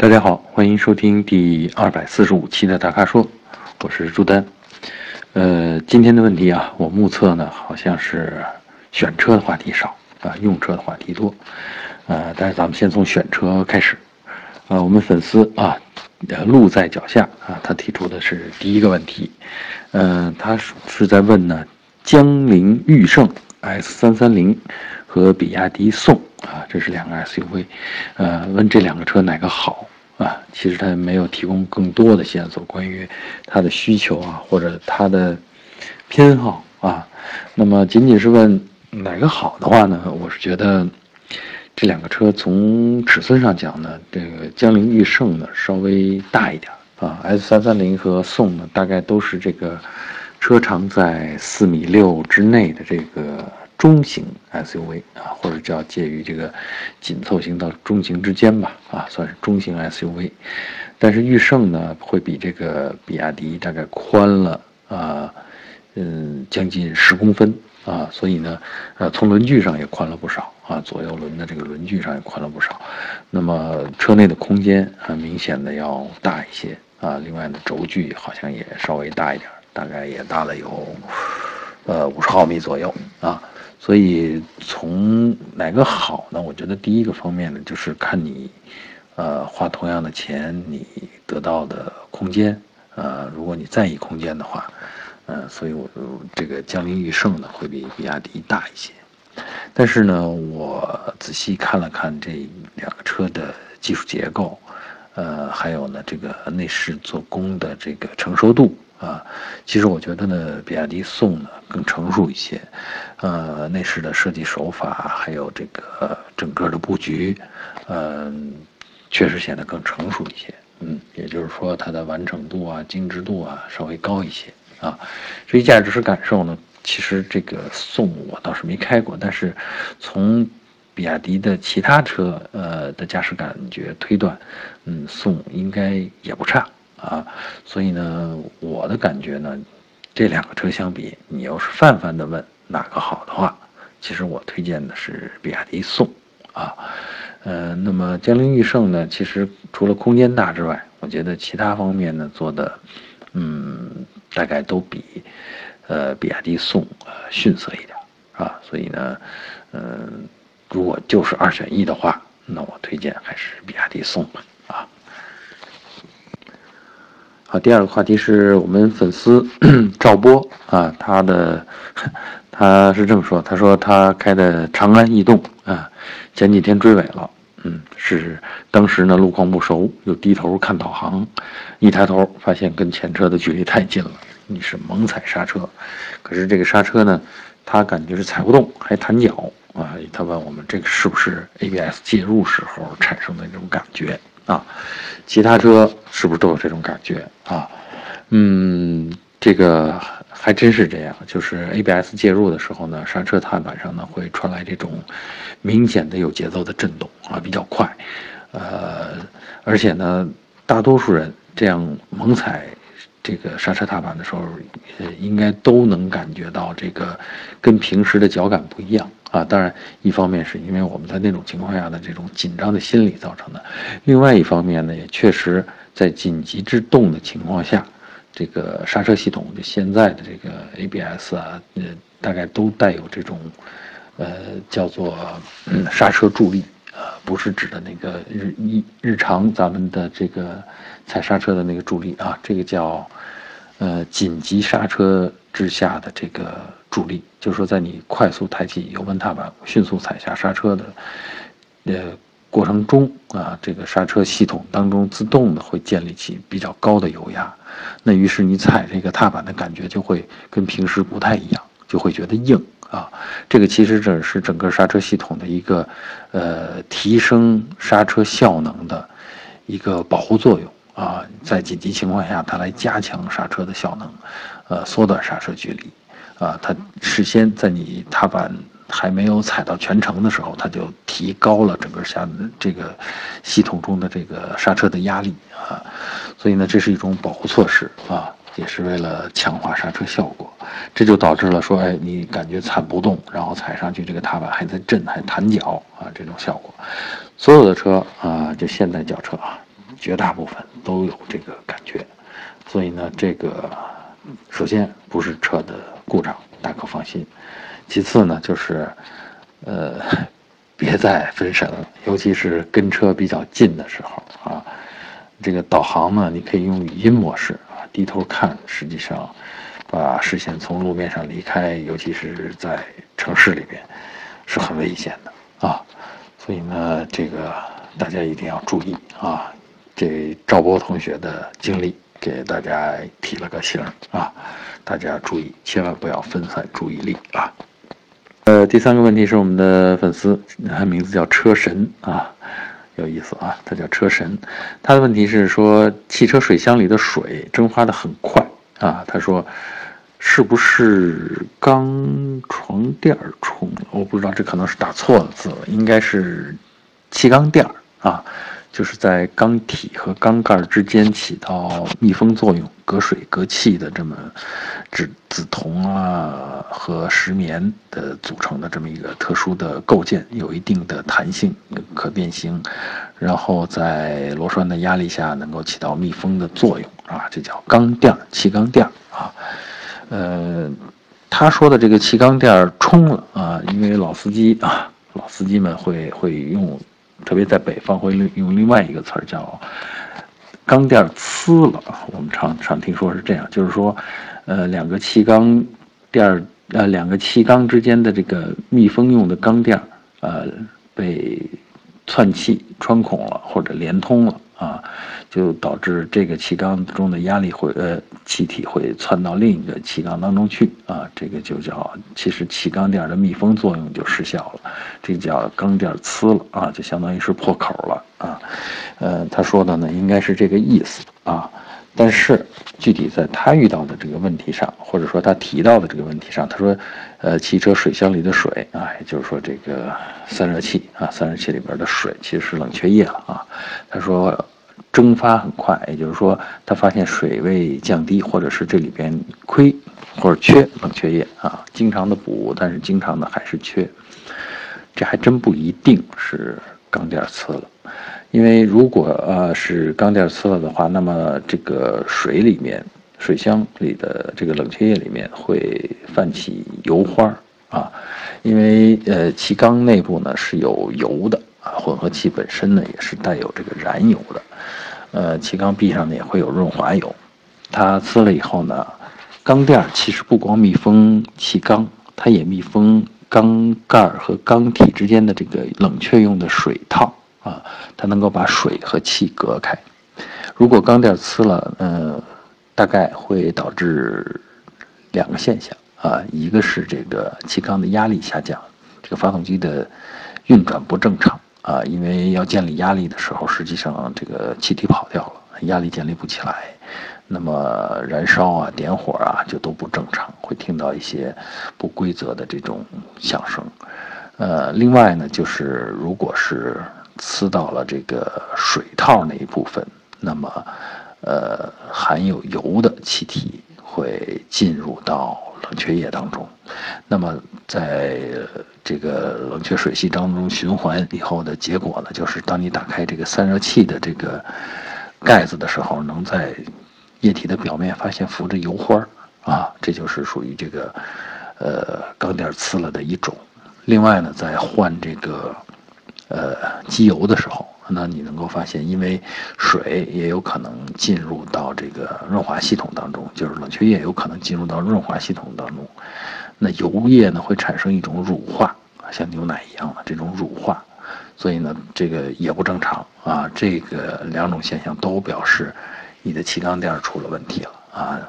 大家好，欢迎收听第二百四十五期的大咖说，我是朱丹。呃，今天的问题啊，我目测呢好像是选车的话题少啊，用车的话题多。呃，但是咱们先从选车开始。呃，我们粉丝啊，路在脚下啊，他提出的是第一个问题。嗯，他是是在问呢，江铃驭胜 S 三三零和比亚迪宋啊，这是两个 SUV。呃，问这两个车哪个好？啊，其实他没有提供更多的线索，关于他的需求啊，或者他的偏好啊。那么仅仅是问哪个好的话呢？我是觉得这两个车从尺寸上讲呢，这个江铃驭胜呢稍微大一点啊，S 三三零和宋呢大概都是这个车长在四米六之内的这个。中型 SUV 啊，或者叫介于这个紧凑型到中型之间吧，啊，算是中型 SUV。但是驭胜呢，会比这个比亚迪大概宽了啊，嗯，将近十公分啊，所以呢，呃，从轮距上也宽了不少啊，左右轮的这个轮距上也宽了不少。那么车内的空间啊，明显的要大一些啊，另外呢，轴距好像也稍微大一点，大概也大了有呃五十毫米左右啊。所以从哪个好呢？我觉得第一个方面呢，就是看你，呃，花同样的钱，你得到的空间，呃，如果你在意空间的话，呃，所以我这个江铃驭胜呢会比比亚迪大一些。但是呢，我仔细看了看这两个车的技术结构，呃，还有呢这个内饰做工的这个成熟度。啊，其实我觉得呢，比亚迪宋呢更成熟一些，呃，内饰的设计手法还有这个整个的布局，嗯，确实显得更成熟一些。嗯，也就是说它的完成度啊、精致度啊稍微高一些啊。至于驾驶感受呢，其实这个宋我倒是没开过，但是从比亚迪的其他车呃的驾驶感觉推断，嗯，宋应该也不差。啊，所以呢，我的感觉呢，这两个车相比，你要是泛泛的问哪个好的话，其实我推荐的是比亚迪宋，啊，呃，那么江铃驭胜呢，其实除了空间大之外，我觉得其他方面呢做的，嗯，大概都比，呃，比亚迪宋呃逊色一点，啊，所以呢，嗯，如果就是二选一的话，那我推荐还是比亚迪宋吧。好，第二个话题是我们粉丝 赵波啊，他的他是这么说，他说他开的长安逸动啊，前几天追尾了，嗯，是当时呢路况不熟，又低头看导航，一抬头发现跟前车的距离太近了，你是猛踩刹车，可是这个刹车呢，他感觉是踩不动，还弹脚啊，他问我们这个是不是 ABS 介入时候产生的那种感觉？啊，其他车是不是都有这种感觉啊？嗯，这个还真是这样，就是 ABS 介入的时候呢，刹车踏板上呢会传来这种明显的有节奏的震动啊，比较快。呃，而且呢，大多数人这样猛踩这个刹车踏板的时候，呃，应该都能感觉到这个跟平时的脚感不一样。啊，当然，一方面是因为我们在那种情况下的这种紧张的心理造成的，另外一方面呢，也确实在紧急制动的情况下，这个刹车系统就现在的这个 ABS 啊，呃，大概都带有这种，呃，叫做刹车助力啊，不是指的那个日一日常咱们的这个踩刹车的那个助力啊，这个叫，呃，紧急刹车之下的这个。助力，就是说，在你快速抬起油门踏板、迅速踩下刹车的，呃过程中啊，这个刹车系统当中自动的会建立起比较高的油压，那于是你踩这个踏板的感觉就会跟平时不太一样，就会觉得硬啊。这个其实这是整个刹车系统的一个，呃，提升刹车效能的一个保护作用啊，在紧急情况下，它来加强刹车的效能，呃，缩短刹车距离。啊，它事先在你踏板还没有踩到全程的时候，它就提高了整个下这个系统中的这个刹车的压力啊，所以呢，这是一种保护措施啊，也是为了强化刹车效果。这就导致了说，哎，你感觉踩不动，然后踩上去这个踏板还在震，还弹脚啊，这种效果。所有的车啊，就现代轿车啊，绝大部分都有这个感觉。所以呢，这个首先不是车的故障，大可放心。其次呢，就是呃，别再分神了，尤其是跟车比较近的时候啊。这个导航呢，你可以用语音模式啊，低头看，实际上把视线从路面上离开，尤其是在城市里边，是很危险的啊。所以呢，这个大家一定要注意啊。这赵波同学的经历给大家提了个醒啊，大家注意，千万不要分散注意力啊。呃，第三个问题是我们的粉丝，他名字叫车神啊。有意思啊，他叫车神，他的问题是说汽车水箱里的水蒸发的很快啊。他说，是不是钢床垫冲？我不知道，这可能是打错了字，应该是气缸垫啊。就是在缸体和缸盖之间起到密封作用、隔水隔气的这么，紫紫铜啊和石棉的组成的这么一个特殊的构件，有一定的弹性、可变形，然后在螺栓的压力下能够起到密封的作用啊，这叫缸垫气缸垫啊。呃，他说的这个气缸垫冲了啊，因为老司机啊，老司机们会会用。特别在北方会用用另外一个词儿叫“钢垫呲了”，我们常常听说是这样，就是说，呃，两个气缸垫儿，呃，两个气缸之间的这个密封用的钢垫儿，呃，被窜气穿孔了或者连通了。啊，就导致这个气缸中的压力会呃气体会窜到另一个气缸当中去啊，这个就叫其实气缸垫的密封作用就失效了，这叫缸垫呲了啊，就相当于是破口了啊。呃，他说的呢应该是这个意思啊，但是具体在他遇到的这个问题上，或者说他提到的这个问题上，他说，呃，汽车水箱里的水啊，也就是说这个散热器啊，散热器里边的水其实是冷却液了啊，他说。蒸发很快，也就是说，他发现水位降低，或者是这里边亏或者缺冷却液啊，经常的补，但是经常的还是缺，这还真不一定是钢垫呲了，因为如果呃是钢垫呲了的话，那么这个水里面水箱里的这个冷却液里面会泛起油花啊，因为呃气缸内部呢是有油的。啊，混合气本身呢也是带有这个燃油的，呃，气缸壁上呢也会有润滑油，它呲了以后呢，缸垫其实不光密封气缸，它也密封缸盖和缸体之间的这个冷却用的水套它能够把水和气隔开。如果缸垫呲了，呃，大概会导致两个现象啊，一个是这个气缸的压力下降，这个发动机的运转不正常。啊，因为要建立压力的时候，实际上这个气体跑掉了，压力建立不起来，那么燃烧啊、点火啊就都不正常，会听到一些不规则的这种响声。呃，另外呢，就是如果是呲到了这个水套那一部分，那么呃含有油的气体会进入到冷却液当中，那么在。这个冷却水系当中循环以后的结果呢，就是当你打开这个散热器的这个盖子的时候，能在液体的表面发现浮着油花儿啊，这就是属于这个呃钢垫呲了的一种。另外呢，在换这个呃机油的时候，那你能够发现，因为水也有可能进入到这个润滑系统当中，就是冷却液有可能进入到润滑系统当中。那油液呢会产生一种乳化，像牛奶一样的这种乳化，所以呢这个也不正常啊。这个两种现象都表示你的气缸垫出了问题了啊。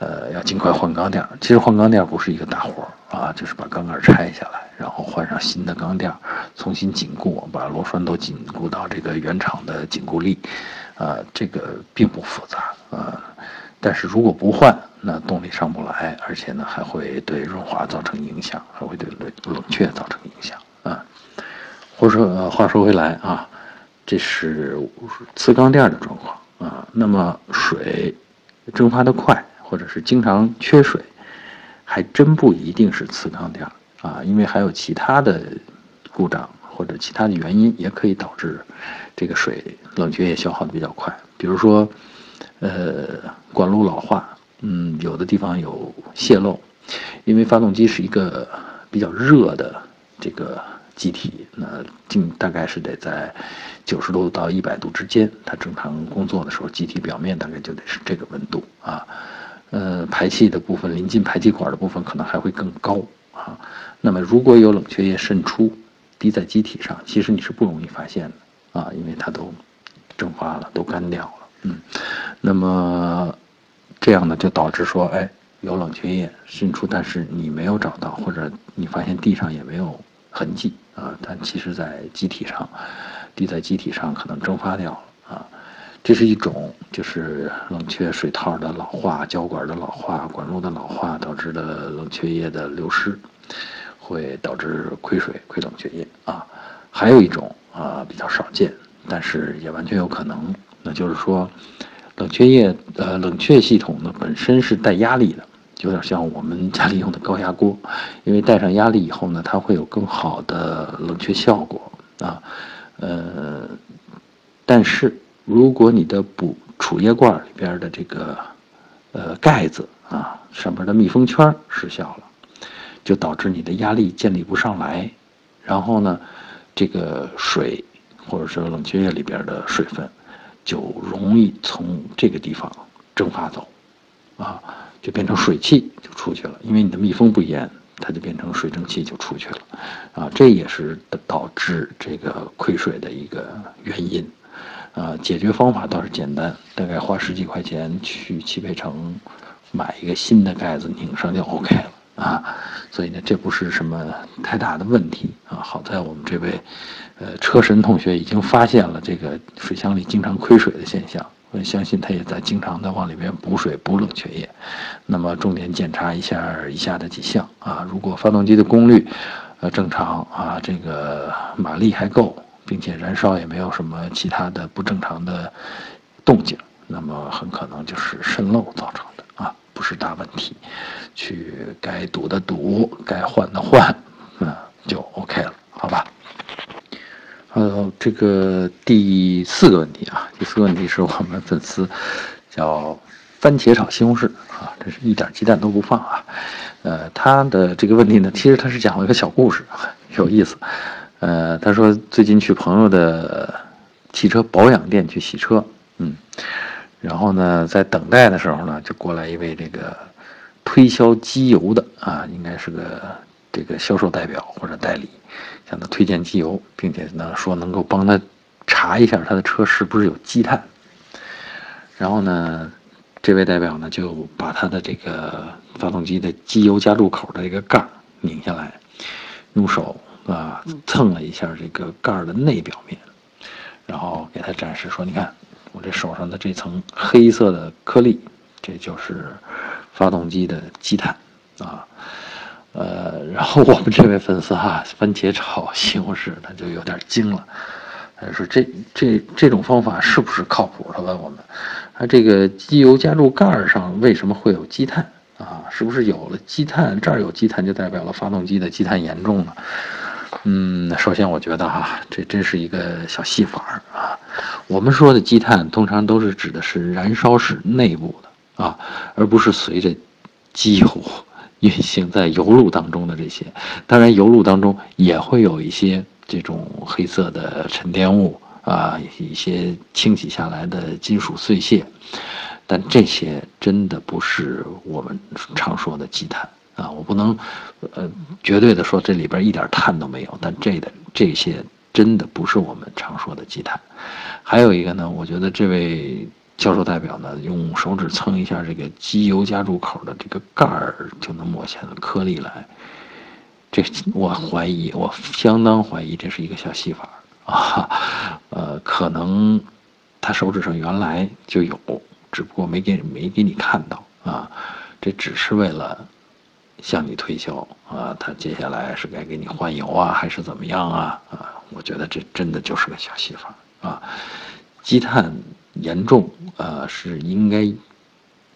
呃，要尽快换缸垫。其实换缸垫不是一个大活儿啊，就是把缸盖拆下来，然后换上新的缸垫，重新紧固，把螺栓都紧固到这个原厂的紧固力，啊，这个并不复杂啊。但是如果不换，那动力上不来，而且呢还会对润滑造成影响，还会对冷冷却造成影响啊。或者说，话说回来啊，这是次缸垫的状况啊。那么水蒸发的快，或者是经常缺水，还真不一定是磁缸垫啊，因为还有其他的故障。或者其他的原因，也可以导致这个水冷却液消耗的比较快。比如说，呃，管路老化，嗯，有的地方有泄漏，因为发动机是一个比较热的这个机体，那静大概是得在九十度到一百度之间，它正常工作的时候，机体表面大概就得是这个温度啊。呃，排气的部分临近排气管的部分可能还会更高啊。那么如果有冷却液渗出，滴在机体上，其实你是不容易发现的啊，因为它都蒸发了，都干掉了。嗯，那么这样呢，就导致说，哎，有冷却液渗出，但是你没有找到，或者你发现地上也没有痕迹啊，但其实在机体上滴在机体上可能蒸发掉了啊。这是一种，就是冷却水套的老化、胶管的老化、管路的老化导致的冷却液的流失，会导致亏水、亏冷却液啊。还有一种啊，比较少见，但是也完全有可能，那就是说，冷却液呃，冷却系统呢本身是带压力的，有点像我们家里用的高压锅，因为带上压力以后呢，它会有更好的冷却效果啊，呃，但是。如果你的补储液罐里边的这个，呃盖子啊上面的密封圈失效了，就导致你的压力建立不上来，然后呢，这个水或者说冷却液里边的水分，就容易从这个地方蒸发走，啊，就变成水汽就出去了，因为你的密封不严，它就变成水蒸气就出去了，啊，这也是导致这个亏水的一个原因。啊，解决方法倒是简单，大概花十几块钱去汽配城买一个新的盖子拧上就 OK 了啊。所以呢，这不是什么太大的问题啊。好在我们这位呃车神同学已经发现了这个水箱里经常亏水的现象，我相信他也在经常的往里边补水补冷却液。那么重点检查一下以下的几项啊，如果发动机的功率呃正常啊，这个马力还够。并且燃烧也没有什么其他的不正常的动静，那么很可能就是渗漏造成的啊，不是大问题，去该堵的堵，该换的换，嗯，就 OK 了，好吧？呃，这个第四个问题啊，第四个问题是我们粉丝叫番茄炒西红柿啊，这是一点鸡蛋都不放啊，呃，他的这个问题呢，其实他是讲了一个小故事，有意思。呃，他说最近去朋友的汽车保养店去洗车，嗯，然后呢，在等待的时候呢，就过来一位这个推销机油的啊，应该是个这个销售代表或者代理，向他推荐机油，并且呢说能够帮他查一下他的车是不是有积碳。然后呢，这位代表呢就把他的这个发动机的机油加注口的这个盖拧下来，用手。啊，蹭了一下这个盖儿的内表面，然后给他展示说：“你看，我这手上的这层黑色的颗粒，这就是发动机的积碳啊。”呃，然后我们这位粉丝哈，番茄炒西红柿，他就有点惊了，他说：“这这这种方法是不是靠谱？”他问我们：“他这个机油加注盖儿上为什么会有积碳啊？是不是有了积碳，这儿有积碳就代表了发动机的积碳严重了？”嗯，首先我觉得哈，这真是一个小戏法儿啊。我们说的积碳通常都是指的是燃烧室内部的啊，而不是随着机油运行在油路当中的这些。当然，油路当中也会有一些这种黑色的沉淀物啊，一些清洗下来的金属碎屑，但这些真的不是我们常说的积碳。啊，我不能，呃，绝对的说这里边一点碳都没有，但这的这些真的不是我们常说的积碳。还有一个呢，我觉得这位教授代表呢，用手指蹭一下这个机油加注口的这个盖儿，就能抹下颗粒来。这我怀疑，我相当怀疑这是一个小戏法啊，呃，可能他手指上原来就有，只不过没给没给你看到啊，这只是为了。向你推销啊，他接下来是该给你换油啊，还是怎么样啊？啊，我觉得这真的就是个小戏法啊。积碳严重啊，是应该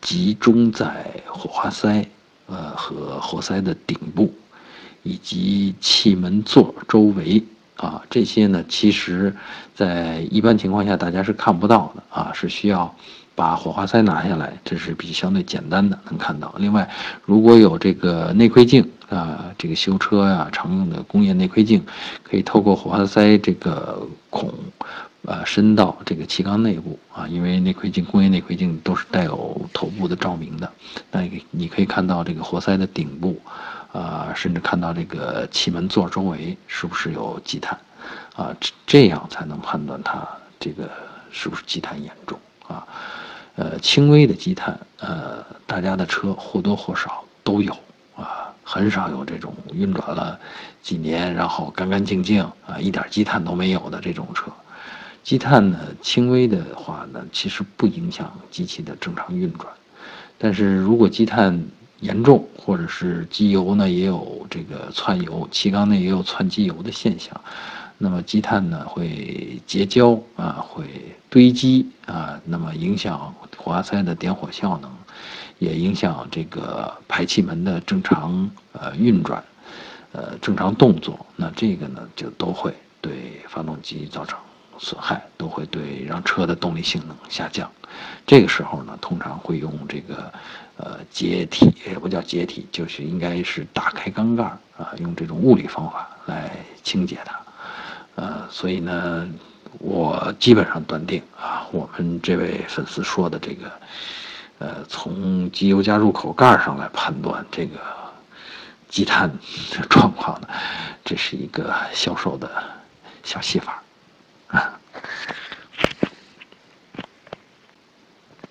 集中在火花塞呃和活塞的顶部，以及气门座周围啊，这些呢，其实，在一般情况下大家是看不到的啊，是需要把火花塞拿下来，这是比相对简单的能看到。另外，如果有这个内窥镜啊，这个修车呀常用的工业内窥镜，可以透过火花塞这个孔，呃，伸到这个气缸内部啊，因为内窥镜工业内窥镜都是带有头部的照明的，那你可以看到这个活塞的顶部。啊，甚至看到这个气门座周围是不是有积碳，啊，这样才能判断它这个是不是积碳严重啊。呃，轻微的积碳，呃，大家的车或多或少都有啊，很少有这种运转了几年然后干干净净啊，一点积碳都没有的这种车。积碳呢，轻微的话呢，其实不影响机器的正常运转，但是如果积碳，严重，或者是机油呢也有这个窜油，气缸内也有窜机油的现象，那么积碳呢会结胶啊，会堆积啊，那么影响火花塞的点火效能，也影响这个排气门的正常呃运转，呃正常动作，那这个呢就都会对发动机造成损害，都会对让车的动力性能下降。这个时候呢，通常会用这个。呃，解体也不叫解体，就是应该是打开缸盖啊，用这种物理方法来清洁它。呃，所以呢，我基本上断定啊，我们这位粉丝说的这个，呃，从机油加入口盖上来判断这个积碳状况呢，这是一个销售的小戏法啊。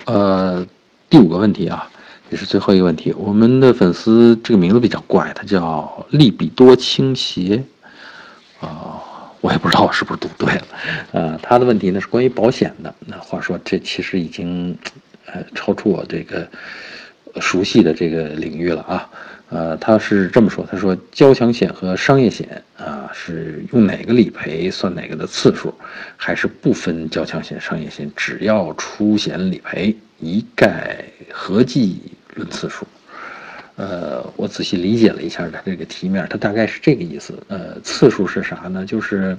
呃，第五个问题啊。也是最后一个问题，我们的粉丝这个名字比较怪，他叫利比多倾斜，啊，我也不知道我是不是读对了，啊，他的问题呢是关于保险的。那话说，这其实已经，呃，超出我这个熟悉的这个领域了啊，呃，他是这么说，他说交强险和商业险啊是用哪个理赔算哪个的次数，还是不分交强险、商业险，只要出险理赔一概合计。论次数，呃，我仔细理解了一下它这个题面，它大概是这个意思。呃，次数是啥呢？就是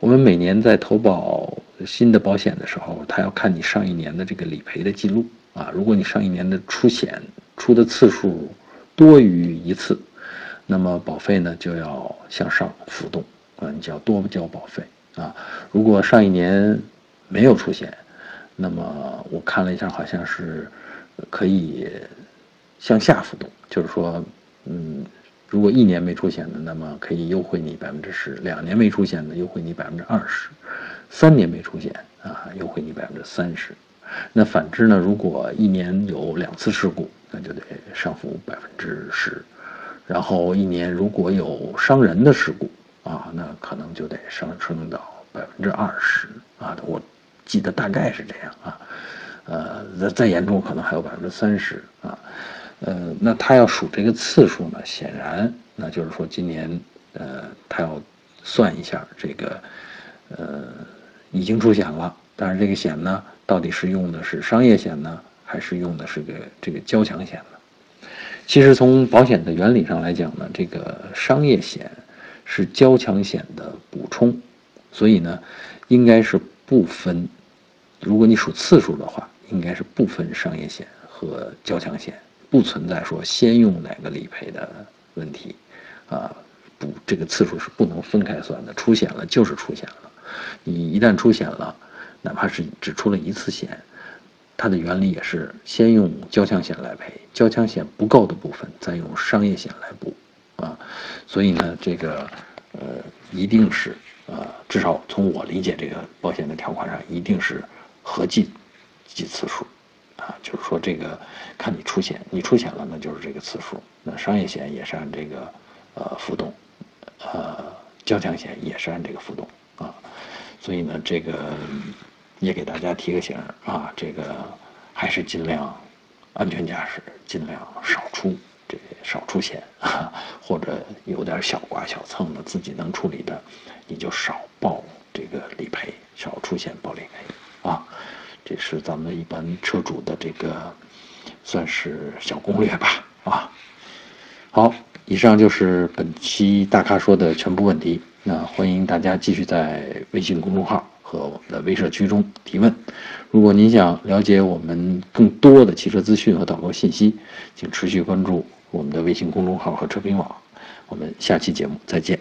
我们每年在投保新的保险的时候，他要看你上一年的这个理赔的记录啊。如果你上一年的出险出的次数多于一次，那么保费呢就要向上浮动啊，你就要多交保费啊。如果上一年没有出险，那么我看了一下，好像是。可以向下浮动，就是说，嗯，如果一年没出险的，那么可以优惠你百分之十；两年没出险的，优惠你百分之二十；三年没出险啊，优惠你百分之三十。那反之呢？如果一年有两次事故，那就得上浮百分之十；然后一年如果有伤人的事故啊，那可能就得上升到百分之二十啊。我记得大概是这样啊。呃，再再严重可能还有百分之三十啊，呃，那他要数这个次数呢，显然那就是说今年，呃，他要算一下这个，呃，已经出险了，但是这个险呢，到底是用的是商业险呢，还是用的是个这个交强险呢？其实从保险的原理上来讲呢，这个商业险是交强险的补充，所以呢，应该是不分，如果你数次数的话。应该是不分商业险和交强险，不存在说先用哪个理赔的问题，啊，不，这个次数是不能分开算的。出险了就是出险了，你一旦出险了，哪怕是只出了一次险，它的原理也是先用交强险来赔，交强险不够的部分再用商业险来补，啊，所以呢，这个呃，一定是啊，至少从我理解这个保险的条款上，一定是合计。计次数，啊，就是说这个看你出险，你出险了，那就是这个次数。那商业险也是按这个呃浮动，呃交强险也是按这个浮动啊。所以呢，这个也给大家提个醒啊，这个还是尽量安全驾驶，尽量少出这少出险，或者有点小刮小蹭的自己能处理的，你就少报这个理赔，少出险报理赔啊。这是咱们一般车主的这个，算是小攻略吧，啊，好，以上就是本期大咖说的全部问题。那欢迎大家继续在微信公众号和我们的微社区中提问。如果您想了解我们更多的汽车资讯和导购信息，请持续关注我们的微信公众号和车评网。我们下期节目再见。